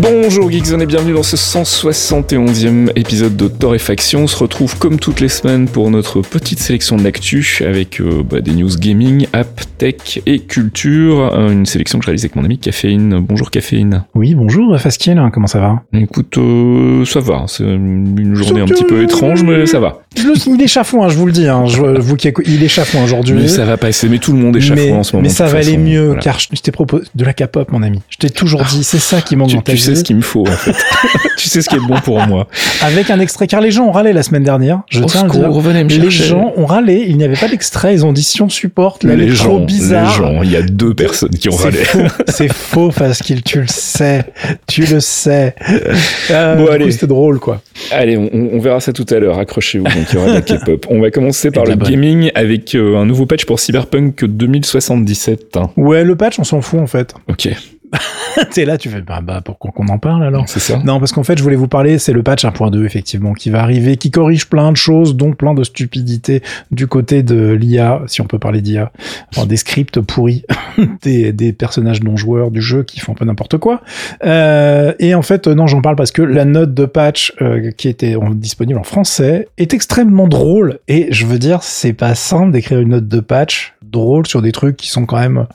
Bonjour Geekzone et bienvenue dans ce 171e épisode de Torréfaction. On se retrouve comme toutes les semaines pour notre petite sélection de l'actu avec euh, bah, des news gaming, app, tech et culture. Euh, une sélection que je réalise avec mon ami Caféine. Bonjour Caféine. Oui, bonjour Faskiel, comment ça va? Écoute, euh, ça va. C'est une journée un petit peu étrange, mais ça va. il est chafouin, je vous le dis. Hein. Je, vous qui il est chafouin aujourd'hui. Mais ça va passer. Mais tout le monde est chafouin en ce moment. Mais ça va aller mieux, car je, t'ai proposé de la K-pop, mon ami. Je t'ai toujours dit, c'est ça qui manque dans ta tu sais ce qu'il me faut, en fait. tu sais ce qui est bon pour moi. Avec un extrait, car les gens ont râlé la semaine dernière. Je tiens à le dire. les gens ont râlé. Il n'y avait pas d'extrait. Ils ont dit si on supporte. Là, les gens, trop bizarre. Les gens. Il y a deux personnes qui ont râlé. C'est faux parce qu'il, tu le sais. Tu le sais. Euh, bon, allez. C'était drôle, quoi. Allez, on, on, verra ça tout à l'heure. Accrochez-vous. Donc, il y aura de la K-pop. On va commencer par le gaming avec euh, un nouveau patch pour Cyberpunk 2077. Ouais, le patch, on s'en fout, en fait. Ok. T'es là, tu fais bah, bah pourquoi qu'on en parle alors? C'est ça. Non, parce qu'en fait, je voulais vous parler, c'est le patch 1.2 effectivement qui va arriver, qui corrige plein de choses, dont plein de stupidités du côté de l'IA, si on peut parler d'IA, enfin, des scripts pourris, des, des personnages non joueurs du jeu qui font un peu n'importe quoi. Euh, et en fait, non, j'en parle parce que la note de patch euh, qui était disponible en français est extrêmement drôle et je veux dire, c'est pas simple d'écrire une note de patch drôle sur des trucs qui sont quand même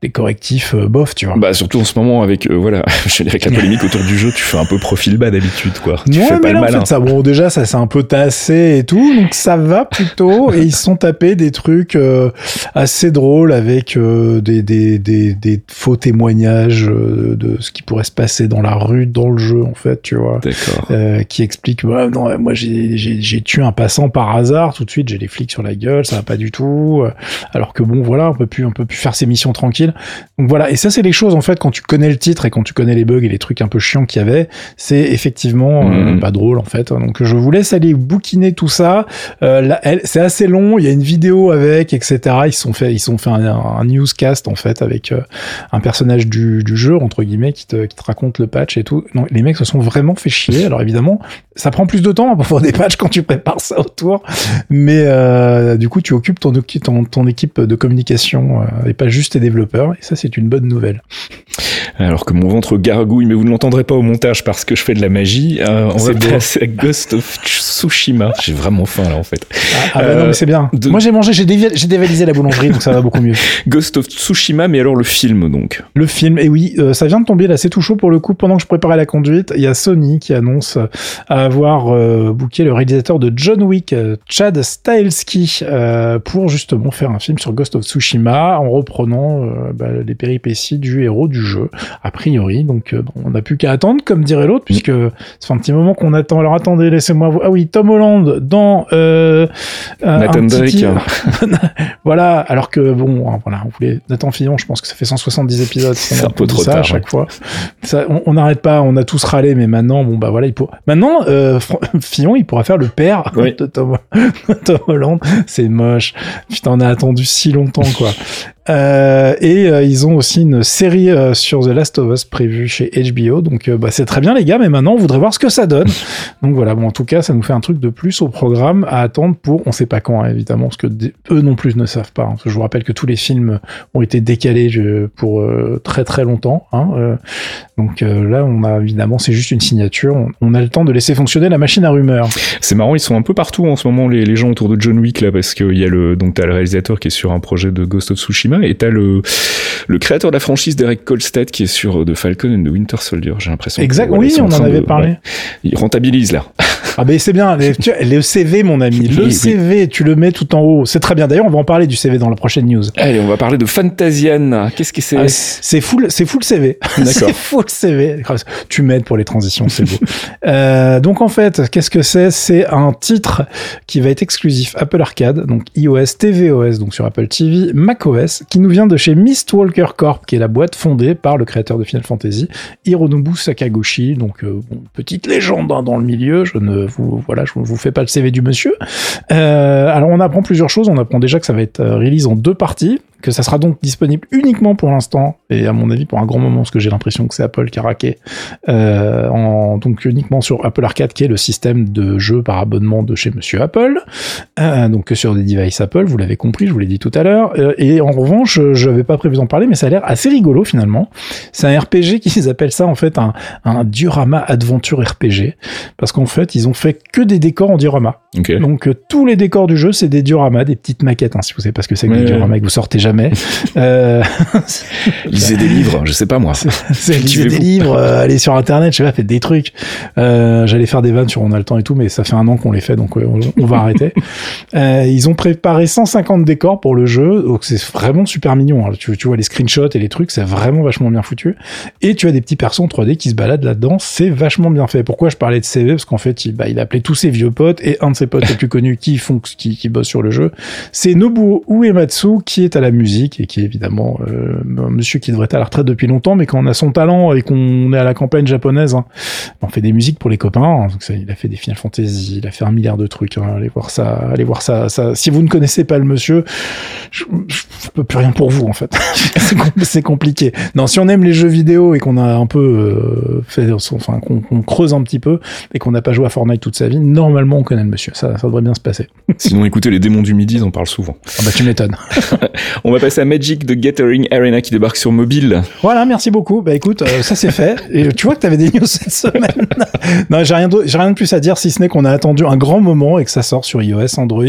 des correctifs euh, bof, tu vois. Bah surtout en ce moment avec euh, voilà, je dirais que la polémique autour du jeu, tu fais un peu profil bas d'habitude quoi. Tu ouais, fais pas le malin. En fait, ça bon déjà ça s'est un peu tassé et tout, donc ça va plutôt et ils se sont tapés des trucs euh, assez drôles avec euh, des, des, des, des faux témoignages de ce qui pourrait se passer dans la rue dans le jeu en fait, tu vois. D'accord. qui explique bah, non, moi j'ai j'ai tué un passant par hasard, tout de suite j'ai les flics sur la gueule, ça va pas du tout. Alors que bon voilà, on peut plus on peut plus faire ses missions tranquilles donc voilà, et ça c'est les choses en fait quand tu connais le titre et quand tu connais les bugs et les trucs un peu chiants qu'il y avait, c'est effectivement euh, Mhm. pas drôle en fait. Donc je vous laisse aller bouquiner tout ça. Euh, c'est assez long, il y a une vidéo avec, etc. Ils sont fait, ils sont fait un, un newscast en fait avec euh, un personnage du, du jeu entre guillemets qui te, qui te raconte le patch et tout. Non, les mecs se sont vraiment fait chier. Alors évidemment, ça prend plus de temps pour faire des patchs quand tu prépares ça autour, mais euh, du coup tu occupes ton, ton, ton équipe de communication euh, et pas juste tes développeurs. Et ça c'est une bonne nouvelle. Alors que mon ventre gargouille, mais vous ne l'entendrez pas au montage parce que je fais de la magie. euh, on va passer à Ghost of Tsushima. J'ai vraiment faim là en fait. Ah, ah bah Euh, non mais c'est bien. de- Moi j'ai mangé, j'ai dévalisé la boulangerie donc ça va beaucoup mieux. Ghost of Tsushima, mais alors le film donc. Le film, et oui, euh, ça vient de tomber là, c'est tout chaud pour le coup. Pendant que je préparais la conduite, il y a Sony qui annonce euh, avoir euh, booké le réalisateur de John Wick, euh, Chad Stahelski, euh, pour justement faire un film sur Ghost of Tsushima en reprenant euh, bah, les péripéties du héros du jeu, a priori. Donc euh, bon, on n'a plus qu'à attendre, comme dirait l'autre, puisque fait un petit moment qu'on attend. Alors attendez, laissez-moi vous. Ah oui, Tom Holland dans euh, euh, Nathan Drake. voilà, alors que bon, hein, voilà, on voulait Nathan Fillon, je pense que ça fait 170 épisodes. C'est un peu trop ça à tard, chaque fois. Ça, on- n'arrête pas, on a tous râlé, mais maintenant, bon bah voilà, il pour... maintenant euh, Fillon, il pourra faire le père Oui. de Tom, Tom Holland. C'est moche. Putain, on a attendu si longtemps, quoi. Euh, et euh, ils ont aussi une série euh, sur The Last of Us prévue chez HBO. Donc euh, bah, c'est très bien les gars, mais maintenant on voudrait voir ce que ça donne. donc voilà, bon en tout cas ça nous fait un truc de plus au programme à attendre pour on sait pas quand hein, évidemment parce que eux non plus ne savent pas. hein. Parce que je vous rappelle que tous les films ont été décalés je- pour euh, très très longtemps. hein, euh. donc là on a évidemment c'est juste une signature. On, on a le temps de laisser fonctionner la machine à rumeurs. C'est marrant, ils sont un peu partout en ce moment les, les gens autour de John Wick là parce qu'il y a le donc t'as le réalisateur qui est sur un projet de Ghost of Tsushima et t'as le le créateur de la franchise Derek Kolstad qui est sur euh, The Falcon and the Winter Soldier. J'ai l'impression. que, Exact. voilà, oui, on en avait de- parlé. ouais. Ils rentabilisent là. Ah ben c'est bien, les- tu vois, le CV mon ami, le Oui, oui. CV, tu le mets tout en haut, c'est très bien. D'ailleurs, on va en parler du CV dans la prochaine news. Allez, on va parler de Fantasian. Qu'est-ce que c'est Ah, c'est full, c'est full CV. D'accord. c'est full CV. Tu m'aides pour les transitions, c'est beau. Euh, donc en fait, qu'est-ce que c'est? C'est un titre qui va être exclusif Apple Arcade, donc iOS, tvOS, donc sur Apple TV, macOS, qui nous vient de chez Mistwalker Corp, qui est la boîte fondée par le créateur de Final Fantasy, Hironobu Sakaguchi. Donc, euh, bon, petite légende hein, dans le milieu. Je ne vous, voilà, je vous fais pas le CV du monsieur. Euh, alors, on apprend plusieurs choses. On apprend déjà que ça va être euh, release en deux parties que ça sera donc disponible uniquement pour l'instant et à mon avis pour un grand moment parce que j'ai l'impression que c'est Apple qui a raqué euh, en, donc uniquement sur Apple Arcade qui est le système de jeu par abonnement de chez Monsieur Apple. Euh, donc que sur des devices Apple vous l'avez compris je vous l'ai dit tout à l'heure. Euh, et en revanche je n'avais pas prévu d'en parler mais ça a l'air assez rigolo finalement. C'est un RPG qu'ils appellent ça en fait un, un diorama adventure RPG parce qu'en fait ils ont fait que des décors en diorama. Donc tous les décors du jeu c'est des dioramas des petites maquettes hein, si vous savez pas ce que c'est que des dioramas que vous sortez jamais euh, Lisez des livres, je sais pas moi. c'est lisez des livres, euh, allez sur internet, je sais pas, faites des trucs. Euh, J'allais faire des vannes sur On a le temps et tout, mais ça fait un an qu'on les fait, donc euh, on, on va arrêter. Ils ont préparé 150 décors pour le jeu, donc c'est vraiment super mignon. hein. Tu, tu vois les screenshots et les trucs, c'est vraiment vachement bien foutu. Et tu as des petits persos en 3D qui se baladent là-dedans, c'est vachement bien fait. Pourquoi je parlais de CV Parce qu'en fait, il, bah, il a appelé tous ses vieux potes et un de ses potes les plus connus qui font, qui, qui bosse sur le jeu, c'est Nobuo Uematsu qui est à la musique et qui est évidemment euh, un monsieur qui devrait être à la retraite depuis longtemps, mais quand on a son talent et qu'on est à la campagne japonaise, hein, on fait des musiques pour les copains. hein. Donc ça, il a fait des Final Fantasy, il a fait un milliard de trucs. hein. Allez voir ça, allez voir ça, ça. Si vous ne connaissez pas le monsieur, je, je, peux plus rien pour vous en fait. C'est com- c'est compliqué. Non, si on aime les jeux vidéo et qu'on a un peu euh, fait, enfin qu'on creuse un petit peu et qu'on n'a pas joué à Fortnite toute sa vie, normalement on connaît le monsieur. Ça, ça devrait bien se passer. Sinon, écoutez, les démons du midi, ils en parlent souvent. Ah bah tu m'étonnes. On va passer à Magic de Gathering Arena qui débarque sur mobile. Voilà, merci beaucoup. Bah écoute, euh, ça c'est fait. Et tu vois que t'avais des news cette semaine. non, j'ai rien, de- j'ai rien de plus à dire si ce n'est qu'on a attendu un grand moment et que ça sort sur iOS, Android,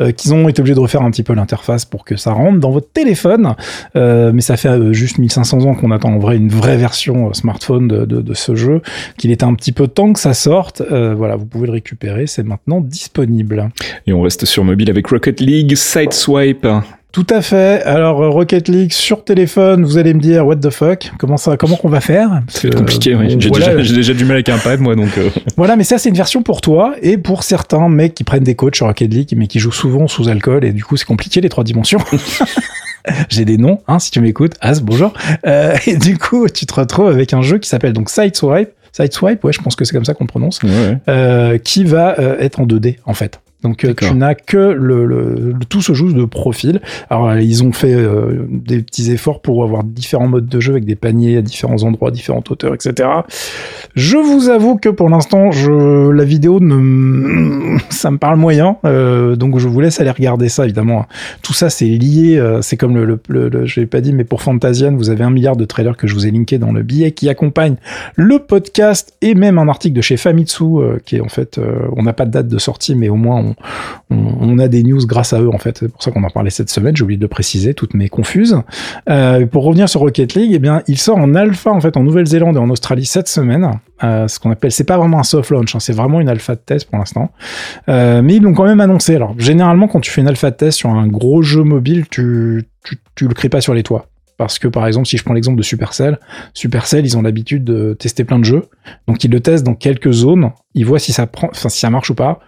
euh, qu'ils ont été obligés de refaire un petit peu l'interface pour que ça rentre dans votre téléphone. Euh, mais ça fait juste 1500 ans qu'on attend en vrai une vraie version smartphone de, de, de ce jeu, qu'il était un petit peu temps que ça sorte. Voilà, vous pouvez le récupérer, c'est maintenant disponible. Et on reste sur mobile avec Rocket League, Sideswipe. Tout à fait. Alors euh, Rocket League sur téléphone, vous allez me dire what the fuck? Comment ça Comment qu'on va faire? C'est compliqué, euh, oui. J'ai voilà, déjà, déjà du mal avec un pad, moi, donc. euh, Voilà, mais ça c'est une version pour toi et pour certains mecs qui prennent des coachs sur Rocket League mais qui jouent souvent sous alcool et du coup c'est compliqué les trois dimensions. J'ai des noms, hein, si tu m'écoutes. As, bonjour. Euh, et du coup, tu te retrouves avec un jeu qui s'appelle donc Sideswipe. Sideswipe, ouais, je pense que c'est comme ça qu'on le prononce. ouais, ouais. Euh, qui va euh, être en 2D en fait. Donc euh, tu n'as que le, le- le- tout se joue de profil. Alors euh, ils ont fait euh, des petits efforts pour avoir différents modes de jeu avec des paniers à différents endroits, différentes hauteurs, etc. Je vous avoue que pour l'instant, je la vidéo ne ça me parle moyen, euh, donc je vous laisse aller regarder ça évidemment. Tout ça c'est lié, euh, c'est comme le, le, je l'ai pas dit, mais pour Fantasian, vous avez un milliard de trailers que je vous ai linké dans le billet qui accompagne le podcast et même un article de chez Famitsu euh, qui est en fait, euh, on n'a pas de date de sortie, mais au moins on, on, a des news grâce à eux en fait. C'est pour ça qu'on en parlait cette semaine. J'ai oublié de le préciser, toutes mes confuses. Euh, pour revenir sur Rocket League, eh bien, il sort en alpha en fait en Nouvelle-Zélande et en Australie cette semaine. Euh, ce qu'on appelle, c'est pas vraiment un soft launch, hein, c'est vraiment une alpha de test pour l'instant. Euh, mais ils l'ont quand même annoncé. Alors généralement, quand tu fais une alpha de test sur un gros jeu mobile, tu tu, tu le crées pas sur les toits. Parce que par exemple, si je prends l'exemple de Supercell, Supercell, ils ont l'habitude de tester plein de jeux. Donc ils le testent dans quelques zones, ils voient si ça prend, enfin si ça marche ou pas.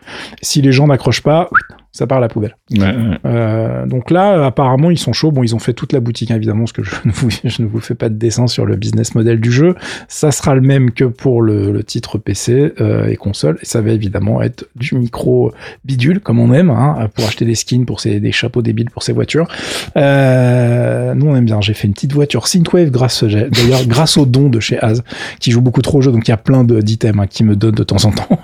Si les gens n'accrochent pas, ça part à la poubelle. Ouais, ouais. Euh, donc là, apparemment, ils sont chauds. Bon, ils ont fait toute la boutique, évidemment, parce que je ne, vous, je ne vous fais pas de dessin sur le business model du jeu. Ça sera le même que pour le, le titre PC euh, et console. Et ça va évidemment être du micro bidule, comme on aime, hein, pour acheter des skins, pour ses, des chapeaux débiles pour ses voitures. Euh, nous, on aime bien. J'ai fait une petite voiture Synthwave grâce, d'ailleurs, grâce au don de chez Az, qui joue beaucoup trop au jeu. Donc, il y a plein de- d'items hein, qui me donnent de temps en temps.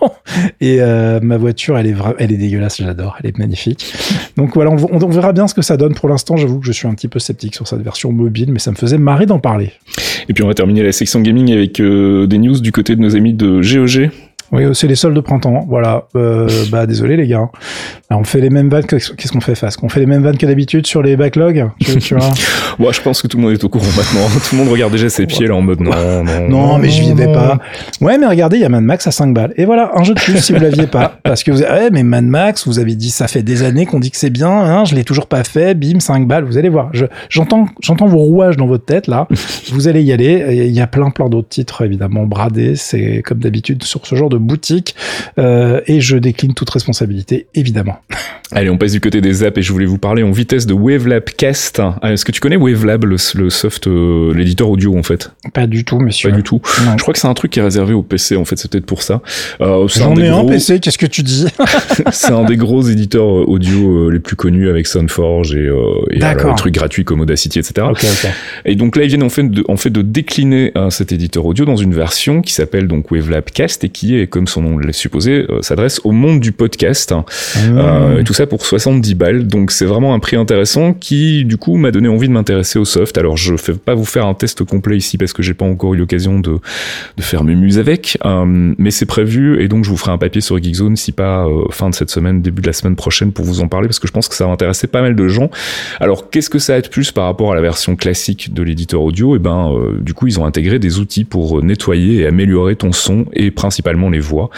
Et euh, ma voiture, elle est, elle est dégueulasse, j'adore, elle est magnifique. Donc voilà, on, verra bien ce que ça donne. Pour l'instant, j'avoue que je suis un petit peu sceptique sur cette version mobile, mais ça me faisait marrer d'en parler. Et puis on va terminer la section gaming avec euh, des news du côté de nos amis de GOG. Oui, euh, c'est les soldes de printemps. Voilà. Euh, bah désolé les gars. Alors, on fait les mêmes vannes. que- Qu'est-ce qu'on fait face? On fait les mêmes vannes que d'habitude sur les backlogs. Tu, tu vois? Bon, je pense que tout le monde est au courant maintenant. Tout le monde regarde déjà ses pieds là en mode non, non. Non, mais je vivais pas. Ouais, mais regardez, il y a Mad Max à 5 balles. Et voilà, un jeu de plus si vous l'aviez pas. Parce que vous avez, ouais, mais Mad Max, vous avez dit, ça fait des années qu'on dit que c'est bien, hein, je l'ai toujours pas fait, bim, 5 balles, vous allez voir. Je, j'entends, j'entends vos rouages dans votre tête, là. Vous allez y aller. Il y a plein, plein d'autres titres, évidemment, bradés. C'est comme d'habitude sur ce genre de de boutique euh, et je décline toute responsabilité, évidemment. Allez, on passe du côté des apps et je voulais vous parler en vitesse de Wavelab Cast. Ah, Est-ce que tu connais Wavelab, le, le soft, euh, l'éditeur audio en fait? Pas du tout, monsieur. Pas du tout. Non. Je crois que c'est un truc qui est réservé au PC en fait, c'est peut-être pour ça. Euh, c'est J'en ai un PC, qu'est-ce que tu dis? C'est un des gros éditeurs euh, audio les plus connus avec Soundforge et, et alors, les trucs gratuits comme Audacity, etc. Et donc là, ils viennent en fait de, en fait de décliner cet éditeur audio dans une version qui s'appelle donc Wavelab Cast et qui est, comme son nom le laisse supposer, euh, s'adresse au monde du podcast. Euh, Mmh. et tout ça pour 70 balles. Donc c'est vraiment un prix intéressant qui, du coup, m'a donné envie de m'intéresser au soft. Alors je fais pas vous faire un test complet ici parce que j'ai pas encore eu l'occasion de, de faire mes muses avec. Euh, mais c'est prévu et donc je vous ferai un papier sur Geekzone si pas euh, fin de cette semaine, début de la semaine prochaine pour vous en parler parce que je pense que ça va intéresser pas mal de gens. Alors qu'est-ce que ça a de plus par rapport à la version classique de l'éditeur audio? Et ben, euh, du coup, ils ont intégré des outils pour euh, nettoyer et améliorer ton son et principalement les voix.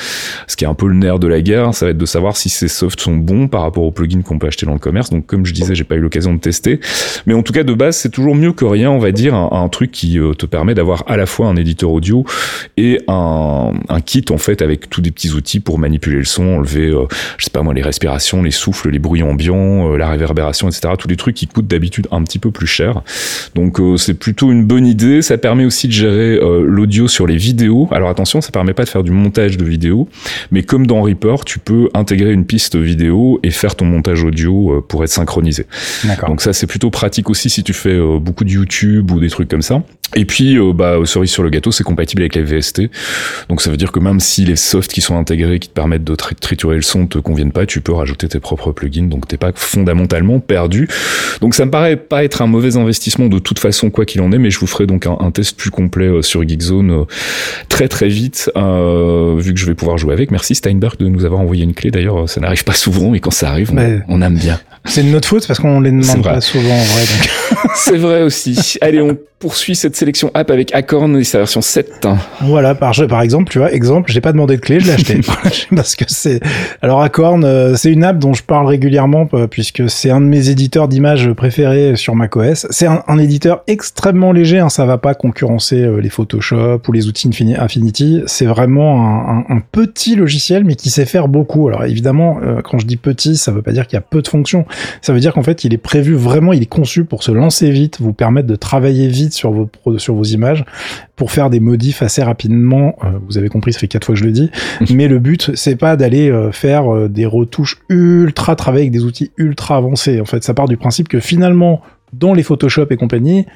Ce qui est un peu le nerf de la guerre, ça va être de savoir si ces softs sont bons par rapport aux plugins qu'on peut acheter dans le commerce. Donc, comme je disais, j'ai pas eu l'occasion de tester, mais en tout cas, de base, c'est toujours mieux que rien, on va dire, un, truc qui euh, te permet d'avoir à la fois un éditeur audio et un, kit en fait avec tous des petits outils pour manipuler le son, enlever, euh, je sais pas moi, les respirations, les souffles, les bruits ambiants, euh, la réverbération, etc. Tous des trucs qui coûtent d'habitude un petit peu plus cher. Donc c'est plutôt une bonne idée. Ça permet aussi de gérer l'audio sur les vidéos. Alors attention, ça permet pas de faire du montage de vidéos, mais comme dans Reaper, tu peux intégrer une piste vidéo et faire ton montage audio euh, pour être synchronisé. Donc ça c'est plutôt pratique aussi si tu fais euh, beaucoup de YouTube ou des trucs comme ça. Et puis euh, bah cerise sur le gâteau, c'est compatible avec les VST. Donc ça veut dire que même si les softs qui sont intégrés qui te permettent de tri- triturer le son te conviennent pas, tu peux rajouter tes propres plugins. Donc t'es pas fondamentalement perdu. Donc ça me paraît pas être un mauvais investissement de toute façon quoi qu'il en est, mais je vous ferai donc un, un test plus complet euh, sur Geekzone euh, très très vite euh, vu que je vais pouvoir jouer avec. Merci Steinberg de nous avoir envoyé une clé. D'ailleurs, ça n'arrive pas souvent et quand ça arrive, on, aime bien. C'est de notre faute parce qu'on les demande pas souvent en vrai. Donc. C'est vrai aussi. Allez, on poursuit cette sélection app avec Acorn et sa version 7. Voilà, par, par exemple, tu vois, exemple, j'ai pas demandé de clé, je l'ai acheté. Parce que c'est, alors Acorn, euh, c'est une app dont je parle régulièrement euh, puisque c'est un de mes éditeurs d'images préférés sur macOS. C'est un, un éditeur extrêmement léger, hein, ça va pas concurrencer euh, les Photoshop ou les outils Infini- Affinity. C'est vraiment un, un- un petit logiciel, mais qui sait faire beaucoup. Alors évidemment, euh, quand je dis petit, ça veut pas dire qu'il y a peu de fonctions. Ça veut dire qu'en fait, il est prévu vraiment, il est conçu pour se lancer vite, vous permettre de travailler vite sur vos, sur vos images, pour faire des modifs assez rapidement. Euh, vous avez compris, ça fait quatre fois que je le dis. Mais le but, c'est pas d'aller euh, faire euh, des retouches ultra travaillées avec des outils ultra avancés. En fait, ça part du principe que finalement, dans les Photoshop et compagnie,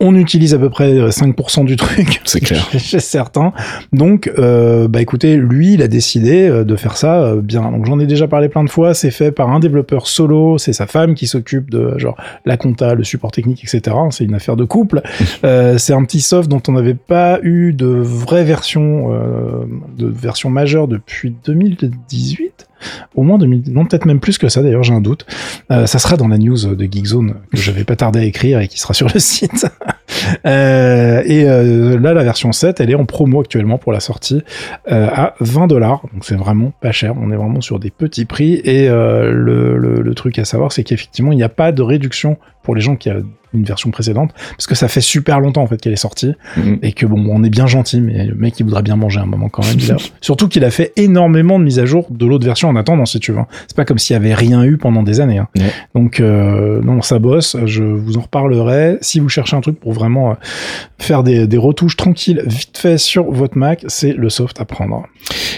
on utilise à peu près euh, 5% du truc. C'est clair. Chez certains. Donc, euh, bah écoutez, lui, il a décidé euh, de faire ça euh, bien. Donc, j'en ai déjà parlé plein de fois. C'est fait par un développeur solo. C'est sa femme qui s'occupe de genre la compta, le support technique, etc. C'est une affaire de couple. Euh, c'est un petit soft dont on n'avait pas eu de vraie version, euh, de version majeure depuis 2018. Au moins 2000, non peut-être même plus que ça d'ailleurs, j'ai un doute. Euh, ça sera dans la news de Geekzone que je vais pas tarder à écrire et qui sera sur le site. Euh, et euh, là, la version 7, elle est en promo actuellement pour la sortie euh, à 20 dollars. Donc c'est vraiment pas cher. On est vraiment sur des petits prix. Et euh, le, le, le truc à savoir, c'est qu'effectivement, il n'y a pas de réduction pour les gens qui ont une version précédente, parce que ça fait super longtemps en fait qu'elle est sortie, Mhm. et que bon, on est bien gentil, mais le mec il voudra bien manger un moment quand même. A- Surtout qu'il a fait énormément de mises à jour de l'autre version en attendant, si tu veux. C'est pas comme s'il y avait rien eu pendant des années. hein. Donc euh, non, ça bosse. Je vous en reparlerai. Si vous cherchez un truc pour vraiment euh, faire des, des retouches tranquilles, vite fait sur votre Mac, c'est le soft à prendre.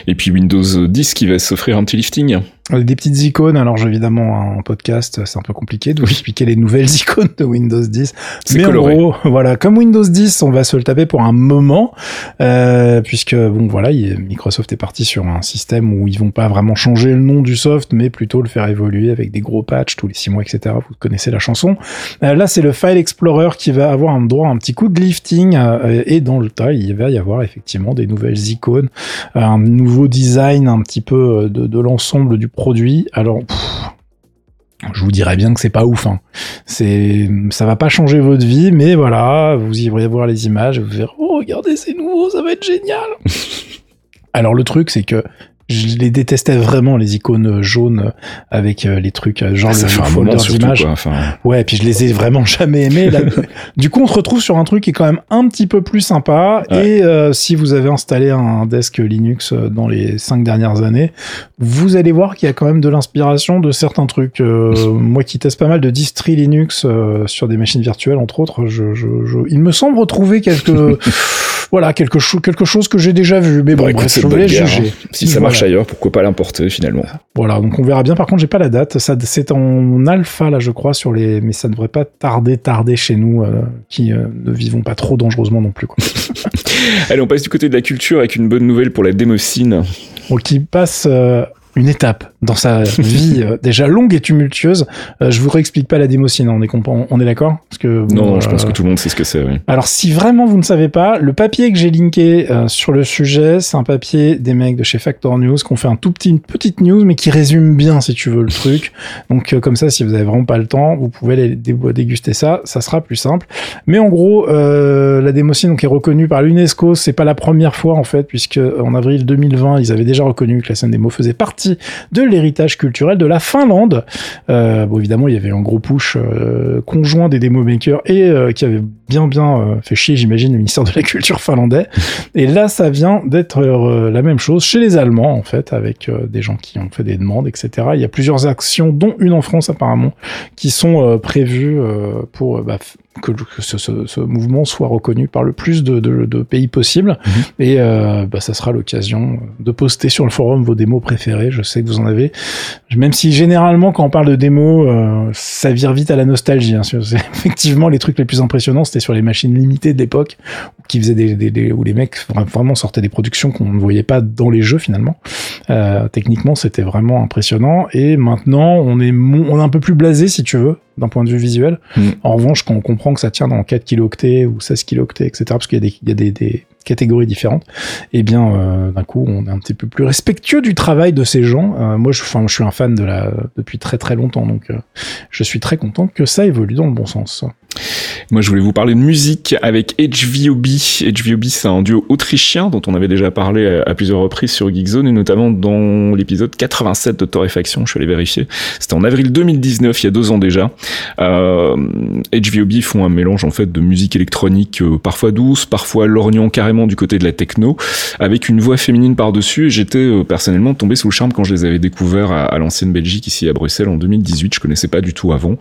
Et puis Windows 10 qui va s'offrir un petit lifting. Des petites icônes, alors évidemment en podcast c'est un peu compliqué de vous expliquer les nouvelles icônes de Windows 10. C'est Mais coloré. en gros, voilà, comme Windows 10, on va se le taper pour un moment, euh, puisque bon voilà, il- Microsoft est parti sur un système où ils vont pas vraiment changer le nom du soft, mais plutôt le faire évoluer avec des gros patchs tous les six mois, etc. Vous connaissez la chanson. Euh, là, c'est le File Explorer qui va avoir un droit à un petit coup de lifting, euh, et dans le tas, il va y avoir effectivement des nouvelles icônes, un nouveau design un petit peu euh, de, de l'ensemble du produit. Alors, pff, je vous dirais bien que c'est pas ouf. Hein. C'est, ça va pas changer votre vie, mais voilà, vous irez voir les images, et vous verrez, oh regardez, c'est nouveau, ça va être génial. Alors le truc, c'est que je les détestais vraiment les icônes jaunes avec euh, les trucs euh, genre Ah, le folder. Enfin, Ouais, puis je les ai vraiment jamais aimés. Là, du coup, on se retrouve sur un truc qui est quand même un petit peu plus sympa. Ouais. Et euh, si vous avez installé un desk Linux dans les cinq dernières années, vous allez voir qu'il y a quand même de l'inspiration de certains trucs. Euh, moi qui teste pas mal de distri Linux euh, sur des machines virtuelles, entre autres, je, je, je- il me semble retrouver quelque, voilà, quelque, chose quelque chose que j'ai déjà vu. Mais bon, bon, écoute, bref, je voulais guerre, juger. hein. Si ça Voilà. marche ailleurs, pourquoi pas l'importer finalement? Voilà, donc on verra bien. Par contre, j'ai pas la date. Ça, c'est en alpha là, je crois, sur les. Mais ça ne devrait pas tarder, tarder chez nous, euh, qui euh, ne vivons pas trop dangereusement non plus. Quoi. Allez, on passe du côté de la culture avec une bonne nouvelle pour la démocine. Donc, qui passe euh, une étape dans sa vie euh, déjà longue et tumultueuse. Euh, je vous réexplique pas la démocine. On est on est d'accord? Parce que Non, bon, non, je pense euh, que tout le monde sait ce que c'est. oui. Alors, si vraiment vous ne savez pas, le papier que j'ai linké euh, sur le sujet, c'est un papier des mecs de chez Factor News qui ont fait un tout petit, une petite news, mais qui résume bien, si tu veux, le truc. Donc, comme ça, si vous avez vraiment pas le temps, vous pouvez aller dé- déguster ça, ça sera plus simple. Mais en gros, la démocine donc, est reconnue par l'UNESCO. C'est pas la première fois, en fait, puisque en avril 2020, ils avaient déjà reconnu que la scène mots faisait partie de l'héritage culturel de la Finlande. Euh, bon, évidemment, il y avait un gros push euh, conjoint des démo makers et euh, qui avait bien bien euh, fait chier, j'imagine, le ministère de la Culture finlandais. Et là, ça vient d'être euh, la même chose chez les Allemands, en fait, avec euh, des gens qui ont fait des demandes, etc. Il y a plusieurs actions, dont une en France apparemment, qui sont euh, prévues euh, pour euh, bah, que, que ce, ce- ce mouvement soit reconnu par le plus de, de- de pays possible. Mhm. Et euh, bah, ça sera l'occasion de poster sur le forum vos démos préférées. Je sais que vous en avez. Même si généralement, quand on parle de démos, euh, ça vire vite à la nostalgie. Hein. Effectivement, les trucs les plus impressionnants, c'était sur les machines limitées de l'époque, qui faisaient des, des- des- où les mecs vra- vraiment sortaient des productions qu'on ne voyait pas dans les jeux finalement. Euh, techniquement, c'était vraiment impressionnant. Et maintenant, on est, on est un peu plus blasé, si tu veux, d'un point de vue visuel. Mm. En revanche, quand on comprend que ça tient dans 4 kilooctets ou 16 kilooctets, etc., parce qu'il y a des, il y a des, des catégories différentes, eh bien, euh, d'un coup, on est un petit peu plus respectueux du travail de ces gens. Euh, moi, je, enfin, je suis un fan de la depuis très très longtemps, donc euh, je suis très content que ça évolue dans le bon sens. Moi, je voulais vous parler de musique avec HVOB. HVOB, c'est un duo autrichien dont on avait déjà parlé à, plusieurs reprises sur Geekzone et notamment dans l'épisode 87 de Torréfaction. Je suis allé vérifier. C'était en avril 2019, il y a deux ans déjà. Euh, HVOB font un mélange en fait de musique électronique euh, parfois douce, parfois lorgnant carrément du côté de la techno, avec une voix féminine par-dessus. Et j'étais euh, personnellement tombé sous le charme quand je les avais découverts à, à l'ancienne Belgique ici à Bruxelles en 2018. Je connaissais pas du tout avant.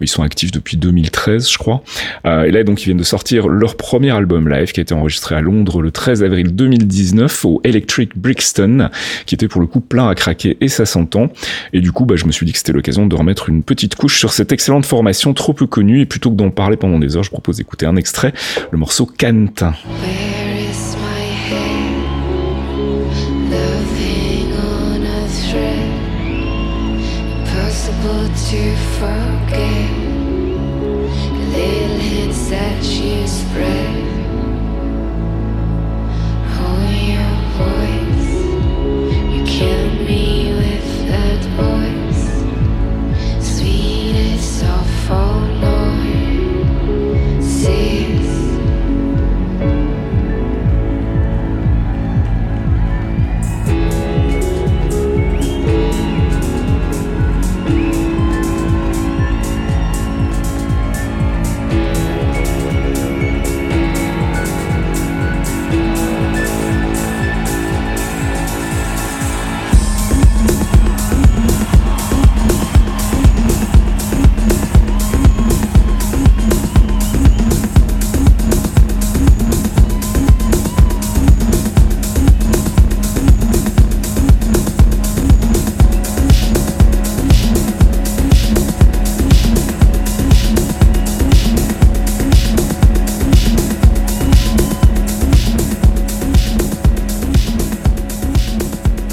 Ils sont actifs depuis 2013, je crois. Euh, et là, donc, ils viennent de sortir leur premier album live qui a été enregistré à Londres le 13 avril 2019 au Electric Brixton, qui était pour le coup plein à craquer et ça s'entend. Et du coup, bah, je me suis dit que c'était l'occasion de remettre une petite couche sur cette excellente formation trop peu connue. Et plutôt que d'en parler pendant des heures, je propose d'écouter un extrait, le morceau is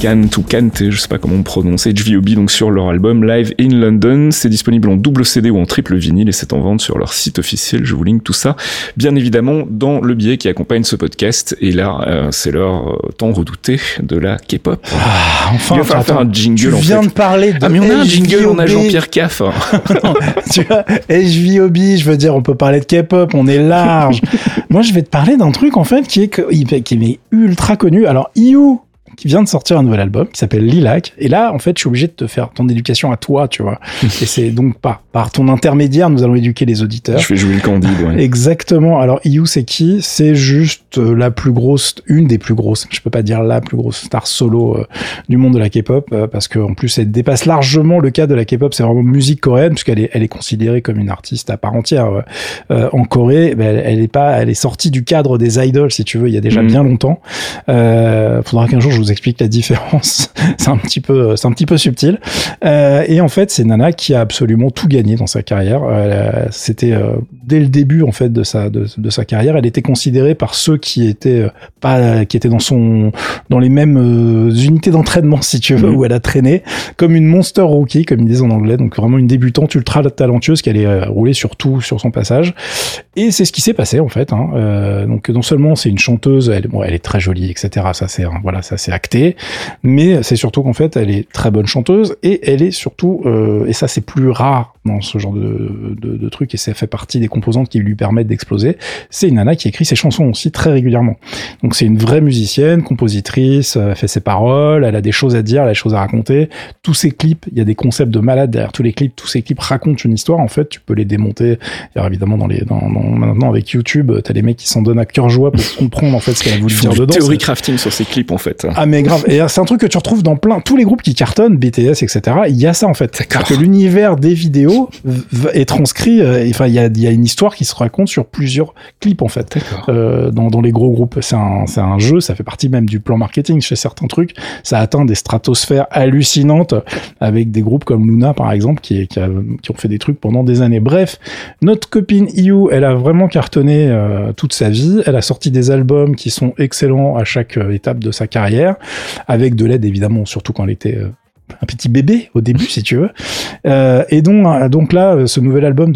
Kant ou Kante, je sais pas comment on prononce, HVOB donc sur leur album Live in London. C'est disponible en double CD ou en triple vinyle et c'est en vente sur leur site officiel. Je vous link tout ça, bien évidemment, dans le billet qui accompagne ce podcast. Et là, euh, c'est leur euh, temps redouté de la K-pop. Ah, enfin, faire un jingle tu en viens fait. de parler de Ah mais on a un jingle, on a. Jean-Pierre Caff. tu vois, HVOB, je veux dire, on peut parler de K-pop, on est large. Moi, je vais te parler d'un truc, en fait, qui est, qui est ultra connu. Alors, IU, qui vient de sortir un nouvel album qui s'appelle Lilac. Et là, en fait, je suis obligé de te faire ton éducation à toi, tu vois. et c'est donc par, par ton intermédiaire, nous allons éduquer les auditeurs. Je fais jouer le candide, ouais. Exactement. Alors, IU, c'est qui? C'est juste euh, la plus grosse, une des plus grosses, je peux pas dire la plus grosse star solo euh, du monde de la K-pop, euh, parce qu'en plus, elle dépasse largement le cas de la K-pop, c'est vraiment musique coréenne, puisqu'elle est, elle est considérée comme une artiste à part entière euh, euh, en Corée. Ben, elle, elle est pas, elle est sortie du cadre des idols, si tu veux, il y a déjà Mhm. bien longtemps. Euh, faudra qu'un jour je vous explique la différence. c'est un petit peu, c'est un petit peu subtil. Euh, et en fait, c'est Nana qui a absolument tout gagné dans sa carrière. Euh, C'était euh, dès le début en fait de sa de, de sa carrière, elle était considérée par ceux qui étaient pas qui étaient dans son dans les mêmes unités d'entraînement si tu veux Mhm. où elle a traîné comme une monster rookie comme ils disent en anglais. Donc vraiment une débutante ultra talentueuse qui allait rouler sur tout sur son passage. Et c'est ce qui s'est passé en fait. Hein. Donc non seulement c'est une chanteuse, elle, bon, elle est très jolie, etc. Ça c'est hein, voilà, ça c'est acté. Mais c'est surtout qu'en fait elle est très bonne chanteuse et elle est surtout euh, et ça c'est plus rare dans ce genre de, de, de truc et ça fait partie des composantes qui lui permettent d'exploser. C'est une nana qui écrit ses chansons aussi très régulièrement. Donc c'est une vraie musicienne, compositrice, euh, elle fait ses paroles, elle a des choses à dire, elle a des choses à raconter. Tous ses clips, il y a des concepts de malade derrière tous les clips. Tous ces clips racontent une histoire. En fait, tu peux les démonter. Alors évidemment dans les dans, dans- maintenant avec YouTube, t'as des mecs qui s'en donnent à cœur joie pour comprendre en fait ce qu'elle a voulu dire dedans. théorie crafting sur ces clips, en fait. Ah mais grave, et c'est un truc que tu retrouves dans plein tous les groupes qui cartonnent, BTS, etc. Il y a ça en fait, D'accord. que l'univers des vidéos est transcrit. euh, Enfin, il y a, il y a une histoire qui se raconte sur plusieurs clips en fait. Euh, dans, dans les gros groupes, c'est un, c'est un jeu, ça fait partie même du plan marketing chez certains trucs. Ça atteint des stratosphères hallucinantes avec des groupes comme Luna par exemple qui, qui, a- qui ont fait des trucs pendant des années. Bref, notre copine IU, elle a vraiment cartonné euh, toute sa vie. Elle a sorti des albums qui sont excellents à chaque euh, étape de sa carrière, avec de l'aide évidemment, surtout quand elle était euh, un petit bébé au début, si tu veux. Euh, et donc, euh, là, ce nouvel album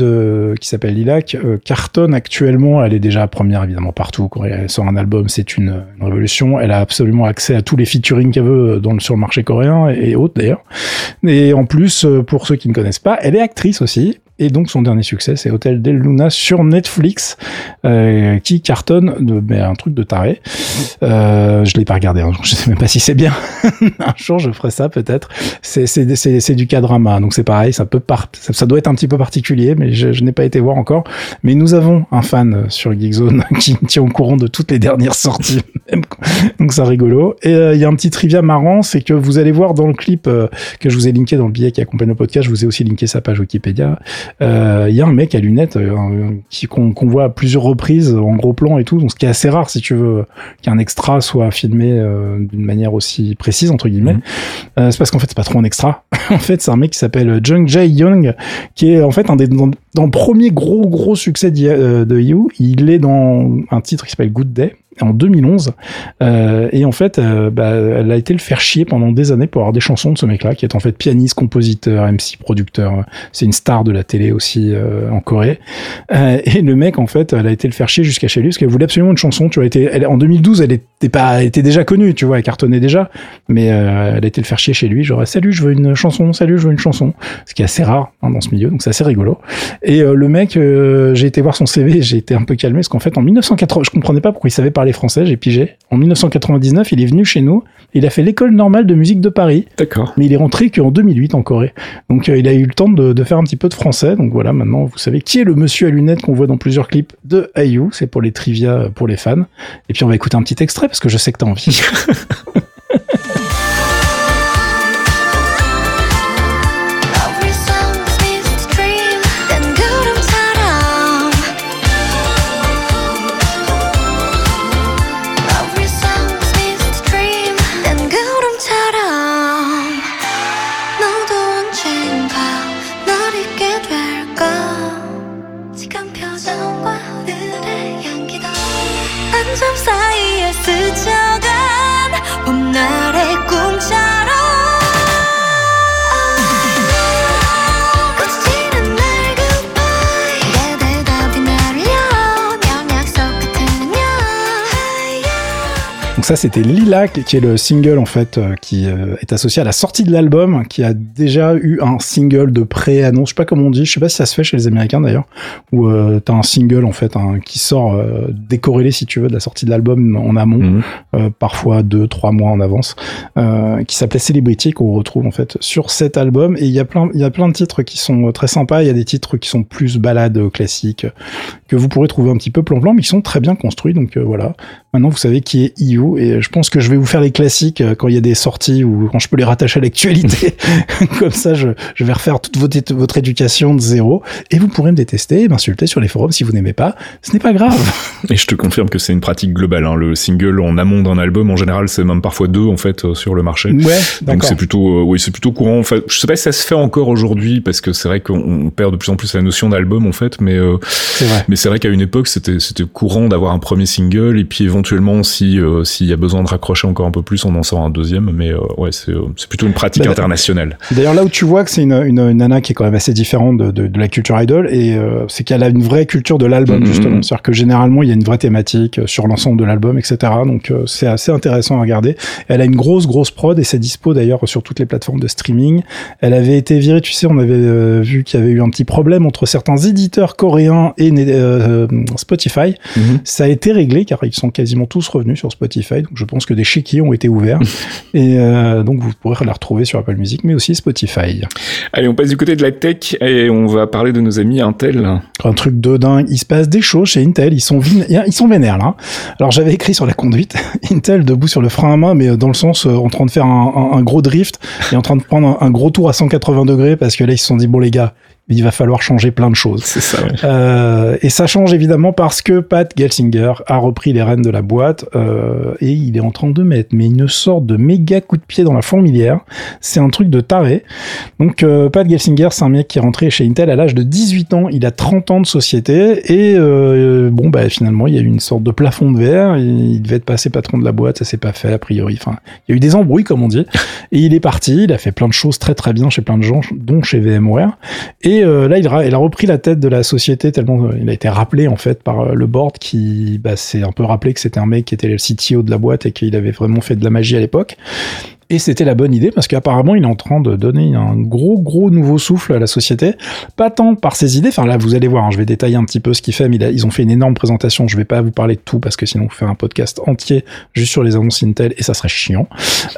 qui s'appelle Lilac euh, cartonne actuellement. Elle est déjà première évidemment partout. Quand elle sort un album, c'est une, révolution. Elle a absolument accès à tous les featuring qu'elle veut dans sur le marché coréen et, et autres d'ailleurs. Et en plus, pour ceux qui ne connaissent pas, elle est actrice aussi. Et donc son dernier succès, c'est Hotel del Luna sur Netflix, euh, qui cartonne de, mais un truc de taré. Euh, je l'ai pas regardé, hein, je sais même pas si c'est bien. un jour, je ferai ça peut-être. C'est du K-drama, donc c'est pareil, ça peut par- ça, ça doit être un petit peu particulier, mais je, je n'ai pas été voir encore. Mais nous avons un fan sur Geekzone qui me tient au courant de toutes les dernières sorties, donc c'est rigolo. Et euh, il y a un petit trivia marrant, c'est que vous allez voir dans le clip euh, que je vous ai linké dans le billet qui accompagne le podcast, je vous ai aussi linké sa page Wikipédia. Euh, Il y a un mec à lunettes euh, qui qu'on voit à plusieurs reprises en gros plan et tout, donc ce qui est assez rare si tu veux qu'un extra soit filmé euh, d'une manière aussi précise entre guillemets. Mhm. Euh, c'est parce qu'en fait c'est pas trop un extra. en fait c'est un mec qui s'appelle Jung Jae Young qui est en fait un des dans, premier gros gros succès euh, de You. Il est dans un titre qui s'appelle Good Day en 2011 euh, et en fait euh, bah, elle a été le faire chier pendant des années pour avoir des chansons de ce mec là qui est en fait pianiste compositeur MC producteur. C'est une star de la télé aussi en Corée. Et le mec en fait elle a été le faire chier jusqu'à chez lui parce qu'elle voulait absolument une chanson tu vois. En 2012 elle était pas était déjà connue tu vois elle cartonnait déjà. Mais elle a été le faire chier chez lui genre salut je veux une chanson salut je veux une chanson ce qui est assez rare hein, dans ce milieu donc c'est assez rigolo et euh, le mec euh, j'ai été voir son CV j'ai été un peu calmé parce qu'en fait en 1980 je comprenais pas pourquoi il savait parler français j'ai pigé en 1999 il est venu chez nous il a fait l'école normale de musique de Paris D'accord. mais il est rentré qu'en 2008 en Corée. Donc euh, il a eu le temps de, de faire un petit peu de français. Donc voilà, maintenant vous savez qui est le monsieur à lunettes qu'on voit dans plusieurs clips de IU. C'est pour les trivia euh, pour les fans. Et puis on va écouter un petit extrait parce que je sais que t'as envie. ça, c'était Lilac, qui est le single en fait euh, qui euh, est associé à la sortie de l'album, qui a déjà eu un single de pré-annonce. Je sais pas comment on dit. Je sais pas si ça se fait chez les Américains d'ailleurs, où euh, t'as un single en fait qui sort euh, décorrélé si tu veux de la sortie de l'album en amont, Mhm. euh, parfois deux, trois mois en avance, euh, qui s'appelait Celebrity qu'on retrouve en fait sur cet album. Et il y a plein, il y a plein de titres qui sont très sympas. Il y a des titres qui sont plus balades classiques que vous pourrez trouver un petit peu plan-plan, mais qui sont très bien construits. Donc euh, voilà. Maintenant, vous savez qui est EU et je pense que je vais vous faire les classiques euh, quand il y a des sorties ou quand je peux les rattacher à l'actualité. Comme ça, je, je vais refaire toute votre, éducation de zéro et vous pourrez me détester et m'insulter sur les forums si vous n'aimez pas. Ce n'est pas grave. Et je te confirme que c'est une pratique globale. Hein. Le single en amont d'un album, en général, c'est même parfois deux en fait euh, sur le marché. Ouais, Donc c'est plutôt, euh, oui, c'est plutôt courant. Enfin, je sais pas si ça se fait encore aujourd'hui parce que c'est vrai qu'on on perd de plus en plus la notion d'album en fait, mais euh, C'est vrai. mais c'est vrai qu'à une époque c'était c'était courant d'avoir un premier single et puis éventuellement si euh, s'il y a besoin de raccrocher encore un peu plus, on en sort un deuxième. Mais euh, ouais, c'est euh, c'est plutôt une pratique Bah, internationale. D'ailleurs, là où tu vois que c'est une, une, une nana qui est quand même assez différente de, de, de la culture idol, et euh, c'est qu'elle a une vraie culture de l'album, Mhm. justement. C'est-à-dire que généralement, il y a une vraie thématique sur l'ensemble de l'album, etc. Donc, c'est assez intéressant à regarder. Elle a une grosse, grosse prod, et c'est dispo d'ailleurs sur toutes les plateformes de streaming. Elle avait été virée, tu sais, on avait vu qu'il y avait eu un petit problème entre certains éditeurs coréens et Spotify. Ça a été réglé car ils sont quasiment tous revenus sur Spotify. Donc je pense que des chéquiers ont été ouverts. et euh, donc vous pourrez la retrouver sur Apple Music, mais aussi Spotify. Allez, on passe du côté de la tech et on va parler de nos amis Intel. Un truc de dingue. Il se passe des choses chez Intel. Ils sont, ils sont vénères là. Alors j'avais écrit sur la conduite Intel debout sur le frein à main, mais dans le sens euh, en train de faire un, un- un gros drift et en train de prendre un, un gros tour à 180 degrés parce que là ils se sont dit bon les gars, il va falloir changer plein de choses. C'est ça. ouais. Euh, et ça change évidemment parce que Pat Gelsinger a repris les rênes de la boîte euh, et il est en train de mettre mais une sorte de méga coup de pied dans la fourmilière. C'est un truc de taré. Donc euh, Pat Gelsinger, c'est un mec qui est rentré chez Intel à l'âge de 18 ans. Il a 30 ans de société et euh, bon bah finalement il y a eu une sorte de plafond de verre. Il devait être passé patron de la boîte, ça s'est pas fait a priori. Enfin, il y a eu des embrouilles comme on dit. Et il est parti. Il a fait plein de choses très très bien chez plein de gens, dont chez VMware. Et euh, là, il a repris la tête de la société tellement euh, il a été rappelé en fait par euh, le board qui bah, s'est un peu rappelé que c'était un mec qui était le CTO de la boîte et qu'il avait vraiment fait de la magie à l'époque. Et c'était la bonne idée parce qu'apparemment il est en train de donner un gros gros nouveau souffle à la société. Pas tant par ses idées, enfin là vous allez voir, hein, je vais détailler un petit peu ce qu'il fait, mais ils ont fait une énorme présentation, je vais pas vous parler de tout parce que sinon on fait un podcast entier juste sur les annonces Intel et ça serait chiant.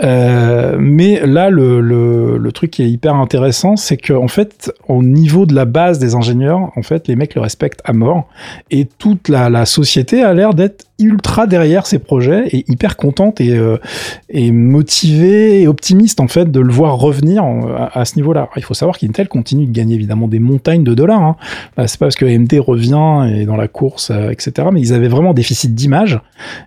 Euh, mais là le, le, le truc qui est hyper intéressant, c'est que en fait au niveau de la base des ingénieurs, en fait les mecs le respectent à mort et toute la, la société a l'air d'être ultra derrière ces projets et hyper contente et, euh, et motivée et optimiste en fait de le voir revenir en- à, à ce niveau-là. Il faut savoir qu'Intel continue de gagner évidemment des montagnes de dollars. Hein. Euh, C'est pas parce que AMD revient et dans la course, euh, etc. Mais ils avaient vraiment un déficit d'image.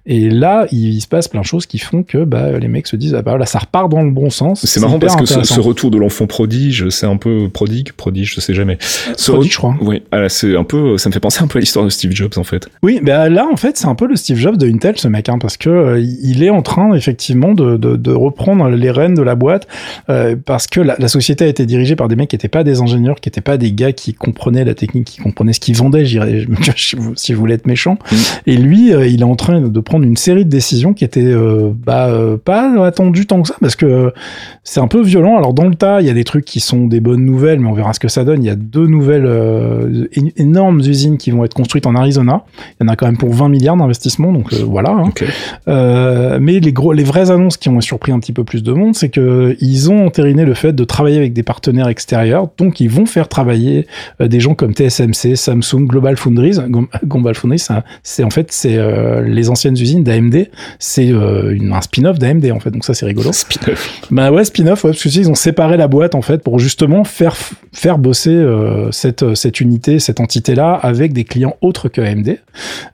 Et là, il, se passe plein de choses qui font que bah, les mecs se disent ah bah là ça repart dans le bon sens. C'est marrant parce que ce, retour de l'enfant prodige, c'est un peu prodigue, prodige, je sais jamais. Ce Prodigue, re- je crois. Oui, ah c'est un peu, ça me fait penser un peu à l'histoire de Steve Jobs en fait. Oui, bah là en fait c'est un peu le Steve Jobs de Intel ce mec, hein, parce que euh, il est en train effectivement de, de, de reprendre les rênes de la boîte, euh, parce que la, la société a été dirigée par des mecs qui n'étaient pas des ingénieurs, qui n'étaient pas des gars qui comprenaient la technique, qui comprenaient ce qu'ils vendaient, j'irais, si vous- je voulais être méchant. Mm. Et lui, euh, il est en train de prendre une série de décisions qui étaient bah, pas attendues tant que ça, parce que c'est un peu violent. Alors dans le tas, il y a des trucs qui sont des bonnes nouvelles, mais on verra ce que ça donne. Il y a deux nouvelles énormes usines qui vont être construites en Arizona. Il y en a quand même pour 20 milliards d'investissements, donc euh, voilà. hein. Euh, mais les gros, les vraies annonces qui ont surpris un petit peu plus de monde, c'est que ils ont entériné le fait de travailler avec des partenaires extérieurs, donc ils vont faire travailler euh, des gens comme TSMC, Samsung, Global Foundries. Global Foundries, c'est en fait c'est les anciennes usines d'AMD. C'est un spin-off d'AMD en fait, donc ça c'est rigolo. Spin-off. Bah ouais, spin-off, ouais, parce que ils ont séparé la boîte en fait pour justement faire faire bosser euh, cette cette unité, cette entité là avec des clients autres que AMD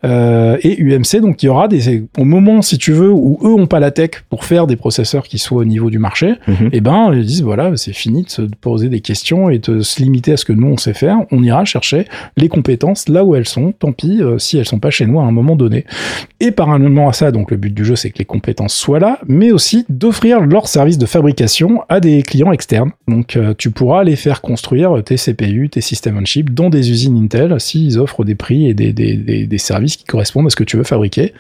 euh, et UMC. Donc il y aura des au moment si tu veux où eux ont pas la tech pour faire des processeurs qui soit au niveau du marché, Mhm. eh ben, ils disent voilà, c'est fini de se poser des questions et de se limiter à ce que nous on sait faire. On ira chercher les compétences là où elles sont. Tant pis euh, si elles sont pas chez nous à un moment donné. Et parallèlement à ça, donc le but du jeu, c'est que les compétences soient là, mais aussi d'offrir leur service de fabrication à des clients externes. Donc euh, tu pourras les faire construire tes CPU, tes system on chip dans des usines Intel s'ils offrent des prix et des, des, des, des services qui correspondent à ce que tu veux fabriquer.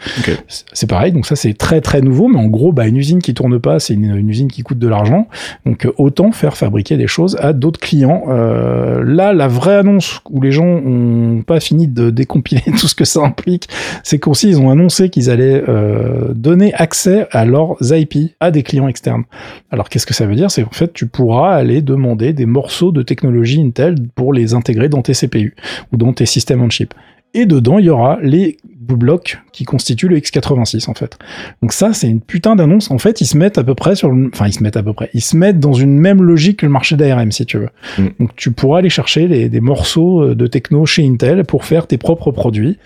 C'est- pareil, donc ça c'est très très nouveau, mais en gros, bah, une usine qui tourne pas, c'est une, une usine qui coûte de l'argent. Donc euh, autant faire fabriquer des choses à d'autres clients. Euh, là, la vraie annonce où les gens ont pas fini de décompiler tout ce que ça implique, c'est qu'aussi ils ont annoncé qu'ils allaient euh, donner accès à leurs IP à des clients externes. Alors qu'est-ce que ça veut dire? C'est qu'en fait tu pourras aller demander des morceaux de technologie Intel pour les intégrer dans tes CPU ou dans tes systèmes on chip. Et dedans, il y aura les blocs qui constituent le x86 en fait. Donc ça, c'est une putain d'annonce. En fait, ils se mettent à peu près sur le... Enfin, ils se mettent à peu près. Ils se mettent dans une même logique que le marché d'ARM, si tu veux. Mm. Donc tu pourras aller chercher les- des morceaux euh, de techno chez Intel pour faire tes propres produits.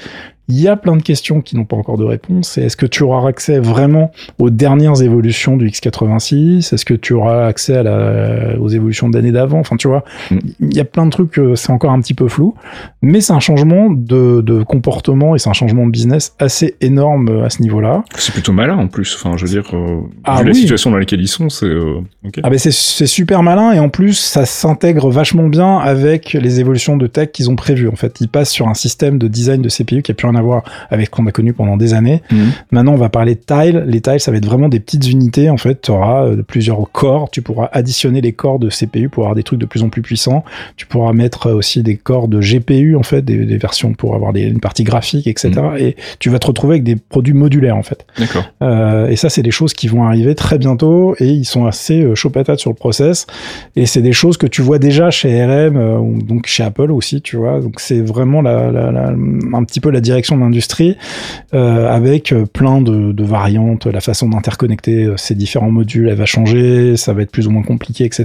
Il y a plein de questions qui n'ont pas encore de réponse. C'est est-ce que tu auras accès vraiment aux dernières évolutions du x86 Est-ce que tu auras accès à la, aux évolutions d'années d'avant? Enfin, tu vois, Mm. il y a plein de trucs, euh, c'est encore un petit peu flou. Mais c'est un changement de, de comportement et c'est un changement de business assez énorme euh, à ce niveau-là. C'est plutôt malin en plus. Enfin, je veux dire, euh, Ah vu la oui. situation dans laquelle ils sont, c'est. euh. Ah ben c'est super malin et en plus ça s'intègre vachement bien avec les évolutions de tech qu'ils ont prévues. En fait, ils passent sur un système de design de CPU qui a plus rien à voir avec ce qu'on a connu pendant des années. Mhm. Maintenant, on va parler de tiles. Les tiles, ça va être vraiment des petites unités. En fait, tu auras euh, plusieurs corps. Tu pourras additionner les corps de CPU pour avoir des trucs de plus en plus puissants. Tu pourras mettre aussi des corps de GPU, en fait, des, des versions pour avoir des, une partie graphique, etc. Et tu vas te retrouver avec des produits modulaires, en fait. D'accord. Euh, et ça, c'est des choses qui vont arriver très bientôt et ils sont assez euh, chaud patate sur le process. Et c'est des choses que tu vois déjà chez RM, euh, donc chez Apple aussi, tu vois. Donc c'est vraiment la, la, la- un petit peu la direction de l'industrie euh, avec euh, plein de, de variantes. La façon d'interconnecter ces différents modules, elle va changer, ça va être plus ou moins compliqué, etc.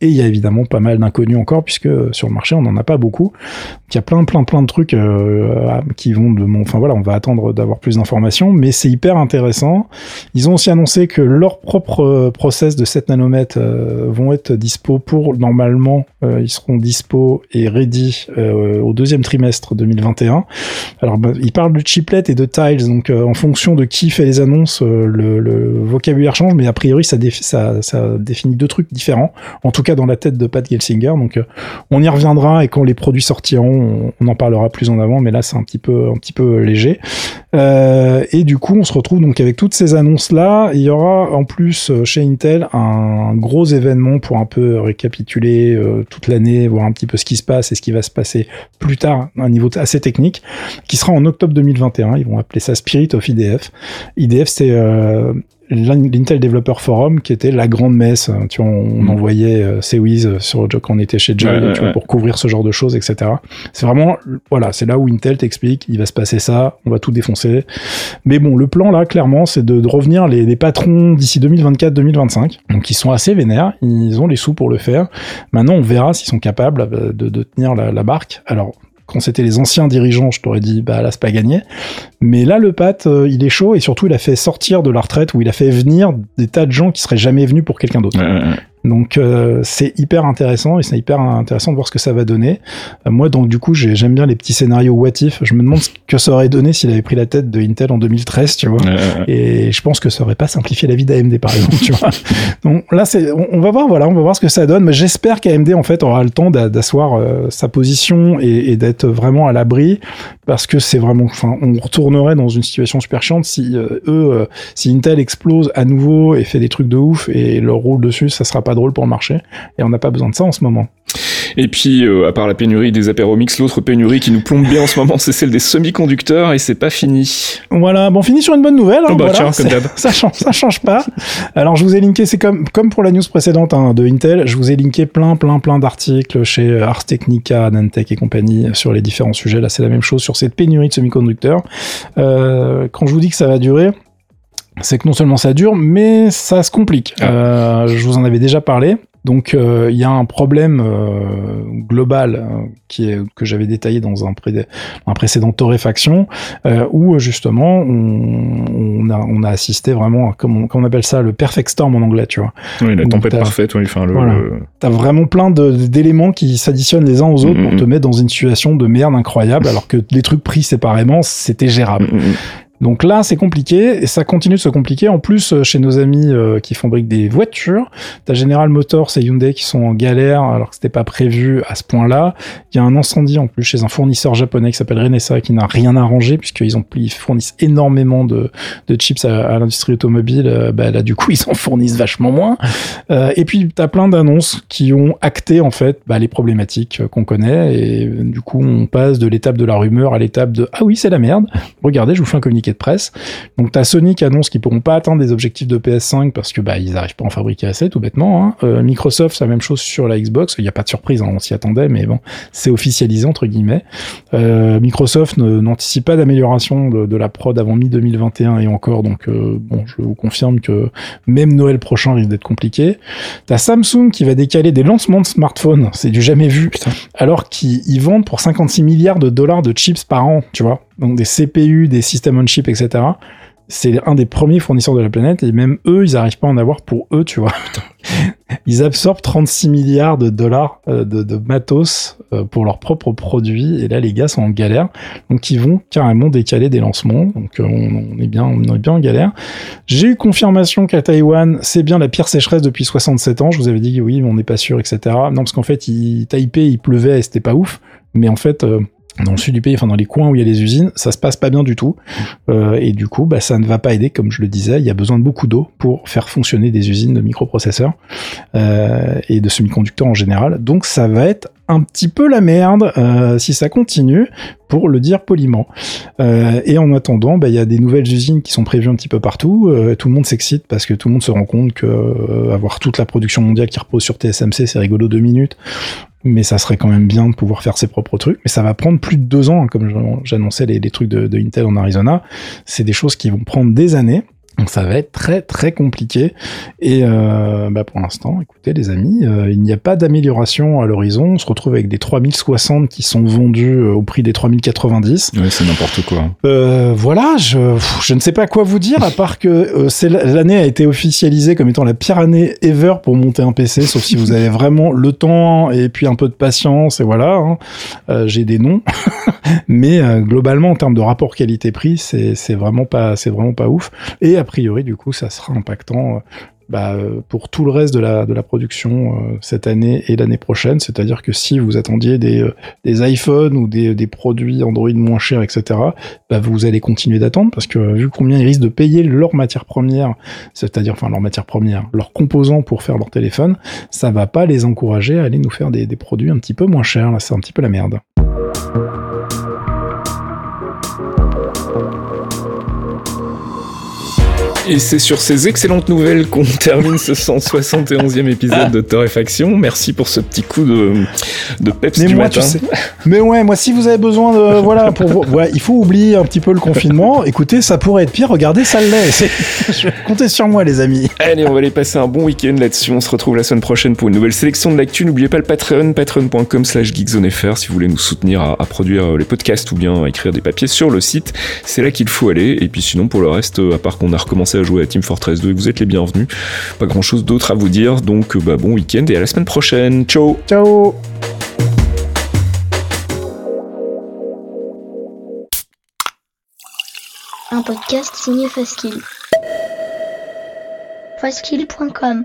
Et il y a évidemment pas mal d'inconnus encore puisque sur le marché, on n'en a pas beaucoup. Il y a plein, plein, plein de trucs qui vont de mon. Enfin voilà, on va attendre d'avoir plus d'informations, mais c'est hyper intéressant. Ils ont aussi annoncé que leurs propres euh, process de 7 nanomètres euh, vont être dispo pour normalement, euh, ils seront dispo et ready au deuxième trimestre 2021. Alors, bah, ils parlent de chiplets et de tiles, donc en fonction de qui fait les annonces, le, vocabulaire change, mais a priori, ça, défi- ça, ça définit deux trucs différents. En tout cas, dans la tête de Pat Gelsinger. Donc, on y reviendra et quand les produits sortiront, on, on en parlera plus en avant, mais là, c'est un petit peu, un petit peu léger. Euh, et du coup, on se retrouve donc avec toutes ces annonces-là. Il y aura en plus euh, chez Intel un gros événement pour un peu récapituler euh, toute l'année, voir un petit peu ce qui se passe et ce qui va se passer plus tard à un niveau assez technique, qui sera en octobre 2021. Ils vont appeler ça Spirit of IDF. IDF, c'est euh, l'Intel Developer Forum qui était la grande messe. Tu vois, on, Mm. envoyait euh, Sewiz sur quand on était chez Joy Ouais, ouais, tu vois, ouais. pour couvrir ce genre de choses, etc. C'est vraiment, voilà, c'est là où Intel t'explique, il va se passer ça, on va tout défoncer. Mais bon, le plan là, clairement, c'est de, de revenir les, les patrons d'ici 2024-2025. Donc ils sont assez vénères, ils ont les sous pour le faire. Maintenant, on verra s'ils sont capables euh, de, de tenir la, la barque. Alors, quand c'était les anciens dirigeants, je t'aurais dit, bah là, c'est pas gagné. Mais là, le Pat, euh, il est chaud et surtout, il a fait sortir de la retraite ou il a fait venir des tas de gens qui seraient jamais venus pour quelqu'un d'autre. Donc euh, c'est hyper intéressant et c'est hyper intéressant de voir ce que ça va donner. Euh, moi donc du coup j'ai- j'aime bien les petits scénarios what if. Je me demande ce que ça aurait donné s'il avait pris la tête de Intel en 2013, tu vois. Et je pense que ça aurait pas simplifié la vie d'AMD par exemple, tu vois. Donc là c'est on, on va voir voilà, on va voir ce que ça donne mais j'espère qu'AMD en fait aura le temps d'a- d'asseoir euh, sa position et, et d'être vraiment à l'abri parce que c'est vraiment enfin on retournerait dans une situation super chiante si euh, eux si Intel explose à nouveau et fait des trucs de ouf et leur rôle dessus, ça sera pas drôle pour le marché et on n'a pas besoin de ça en ce moment. Et puis, euh, à part la pénurie des apéromix, l'autre pénurie qui nous plombe bien en ce moment, c'est celle des semi-conducteurs et c'est pas fini. Voilà, bon, on finit sur une bonne nouvelle. hein, Oh bah, voilà, tiens, comme ça change, ça change pas. Alors, je vous ai linké, c'est comme, comme pour la news précédente hein, de Intel, je vous ai linké plein, plein, plein d'articles chez euh, Ars Technica, Nantec et compagnie sur les différents sujets. Là, c'est la même chose sur cette pénurie de semi-conducteurs. Euh, quand je vous dis que ça va durer, c'est que non seulement ça dure, mais ça se complique. Euh, je vous en avais déjà parlé. Donc euh, il y a un problème euh, global euh, qui est que j'avais détaillé dans un, pré- un précédent torréfaction euh, où justement on, on a on a assisté vraiment à, comme on, comme on appelle ça le perfect storm en anglais, tu vois. Oui, la tempête parfaite, oui, enfin, le, Voilà. le- T'as vraiment plein d'éléments qui s'additionnent les uns aux autres pour te mettre dans une situation de merde incroyable alors que les trucs pris séparément c'était gérable. Mm, mm, Donc là, c'est compliqué et ça continue de se compliquer. En plus, euh, chez nos amis euh, qui fabriquent des voitures, t'as General Motors et Hyundai qui sont en galère alors que c'était pas prévu à ce point-là. Il y a un incendie en plus chez un fournisseur japonais qui s'appelle Renesas qui n'a rien arrangé puisqu'ils ont fournissent énormément de, chips à, l'industrie automobile. Euh, bah, là, du coup, ils en fournissent vachement moins. Et puis, t'as plein d'annonces qui ont acté en fait bah, les problématiques qu'on connaît et du coup, on passe de l'étape de la rumeur à l'étape de ah oui, c'est la merde. Regardez, je vous fais un communiqué de presse. Donc t'as Sony qui annonce qu'ils pourront pas atteindre des objectifs de PS5 parce que bah ils arrivent pas à en fabriquer assez tout bêtement. Hein. Euh, Microsoft c'est la même chose sur la Xbox. Il n'y a pas de surprise, hein, on s'y attendait, mais bon, c'est officialisé entre guillemets. Euh, Microsoft n'anticipe pas d'amélioration de, de la prod avant mi 2021 et encore. Donc euh, bon, je vous confirme que même Noël prochain risque d'être compliqué. T'as Samsung qui va décaler des lancements de smartphones, c'est du jamais vu, alors qu'ils ils vendent pour 56 milliards de dollars de chips par an, tu vois. Donc des CPU, des system on chip, etc. C'est un des premiers fournisseurs de la planète et même eux, ils n'arrivent pas à en avoir pour eux, tu vois. Ils absorbent 36 milliards de dollars euh, de, de matos euh, pour leurs propres produits et là les gars sont en galère. Donc ils vont carrément décaler des lancements. Donc euh, on, on est bien, on est bien en galère. J'ai eu confirmation qu'à Taïwan, c'est bien la pire sécheresse depuis 67 ans. Je vous avais dit oui, mais on n'est pas sûr, etc. Non, parce qu'en fait, il, Taipei, il pleuvait et c'était pas ouf. Mais en fait, euh, dans le sud du pays, enfin dans les coins où il y a les usines, ça se passe pas bien du tout. Euh, et du coup, bah, ça ne va pas aider, comme je le disais. Il y a besoin de beaucoup d'eau pour faire fonctionner des usines de microprocesseurs euh, et de semi-conducteurs en général. Donc ça va être un petit peu la merde euh, si ça continue, pour le dire poliment. Euh, et en attendant, bah, il y a des nouvelles usines qui sont prévues un petit peu partout. Euh, tout le monde s'excite parce que tout le monde se rend compte que euh, avoir toute la production mondiale qui repose sur TSMC, c'est rigolo deux minutes. Mais ça serait quand même bien de pouvoir faire ses propres trucs. Mais ça va prendre plus de deux ans, hein, comme j'an- j'annonçais les, les trucs de, de Intel en Arizona. C'est des choses qui vont prendre des années. Donc ça va être très très compliqué. Et euh, bah pour l'instant, écoutez les amis, euh, il n'y a pas d'amélioration à l'horizon. On se retrouve avec des 3060 qui sont vendus euh, au prix des 3090. Ouais, c'est n'importe quoi. Euh, voilà, je, je ne sais pas quoi vous dire, à part que euh, l'année a été officialisée comme étant la pire année ever pour monter un PC, sauf si vous avez vraiment le temps et puis un peu de patience, et voilà. hein. J'ai des noms, mais globalement en termes de rapport qualité-prix, c'est vraiment pas c'est vraiment pas ouf. Et a priori, du coup, ça sera impactant. euh, bah, euh, pour tout le reste de la, de la production euh, cette année et l'année prochaine, c'est-à-dire que si vous attendiez des, des iPhones ou des, des produits Android moins chers, etc., bah, vous allez continuer d'attendre parce que vu combien ils risquent de payer leurs matières premières, c'est-à-dire enfin leurs matières premières, leurs composants pour faire leur téléphone, ça va pas les encourager à aller nous faire des, des produits un petit peu moins chers. Là, c'est un petit peu la merde. Et c'est sur ces excellentes nouvelles qu'on termine ce 171e épisode de Torréfaction. Merci pour ce petit coup de, de peps Mais du moi, matin. tu sais. Mais ouais, moi, si vous avez besoin de, voilà, pour, vous- ouais, il faut oublier un petit peu le confinement. Écoutez, ça pourrait être pire. Regardez, ça l'est. Comptez sur moi, les amis. Allez, on va aller passer un bon week-end là-dessus. On se retrouve la semaine prochaine pour une nouvelle sélection de l'actu. N'oubliez pas le Patreon, patreon.com slash geekzonefr si vous voulez nous soutenir à, à produire euh, les podcasts ou bien à écrire des papiers sur le site. C'est là qu'il faut aller. Et puis sinon, pour le reste, euh, à part qu'on a recommencé à jouer à Team Fortress 2 et vous êtes les bienvenus, pas grand-chose d'autre à vous dire. Donc, euh, bah, bon week-end et à la semaine prochaine. Ciao Ciao. un podcast signé Faskill. Faskill.com